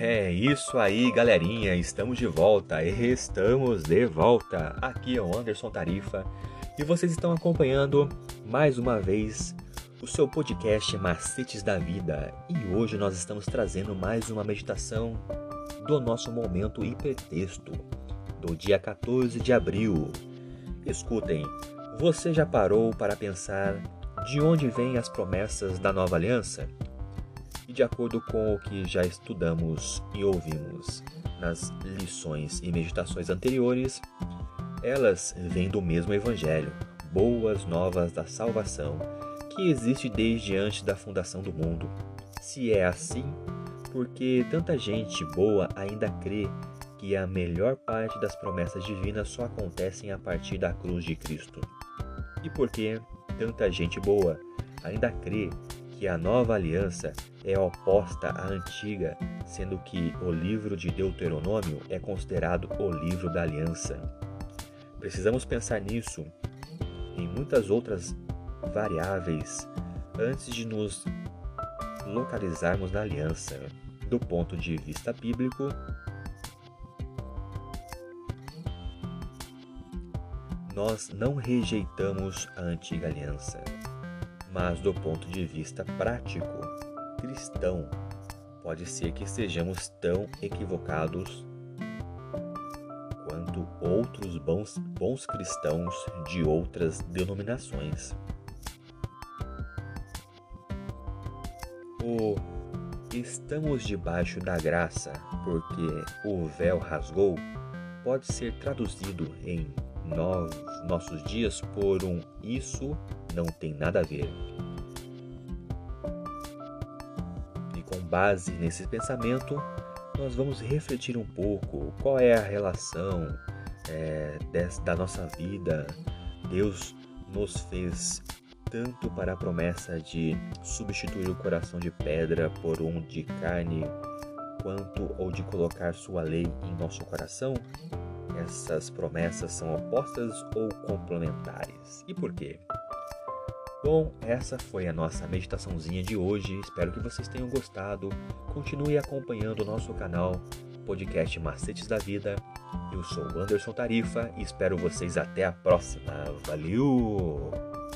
É isso aí, galerinha, estamos de volta, estamos de volta. Aqui é o Anderson Tarifa e vocês estão acompanhando mais uma vez o seu podcast Macetes da Vida. E hoje nós estamos trazendo mais uma meditação do nosso momento hipertexto do dia 14 de abril. Escutem, você já parou para pensar de onde vêm as promessas da nova aliança? De acordo com o que já estudamos e ouvimos nas lições e meditações anteriores, elas vêm do mesmo Evangelho, boas novas da salvação, que existe desde antes da fundação do mundo. Se é assim, porque tanta gente boa ainda crê que a melhor parte das promessas divinas só acontecem a partir da cruz de Cristo. E porque tanta gente boa ainda crê que a nova aliança é oposta à antiga, sendo que o livro de Deuteronômio é considerado o livro da aliança. Precisamos pensar nisso em muitas outras variáveis antes de nos localizarmos na aliança. Do ponto de vista bíblico, nós não rejeitamos a antiga aliança mas do ponto de vista prático, cristão, pode ser que sejamos tão equivocados quanto outros bons, bons cristãos de outras denominações. O estamos debaixo da graça porque o véu rasgou pode ser traduzido em nós, nossos dias por um isso não tem nada a ver. E com base nesse pensamento, nós vamos refletir um pouco qual é a relação é, da nossa vida. Deus nos fez tanto para a promessa de substituir o coração de pedra por um de carne, quanto ou de colocar sua lei em nosso coração? Essas promessas são opostas ou complementares? E por quê? Bom, essa foi a nossa meditaçãozinha de hoje. Espero que vocês tenham gostado. Continue acompanhando o nosso canal podcast Macetes da Vida. Eu sou o Anderson Tarifa e espero vocês até a próxima. Valeu!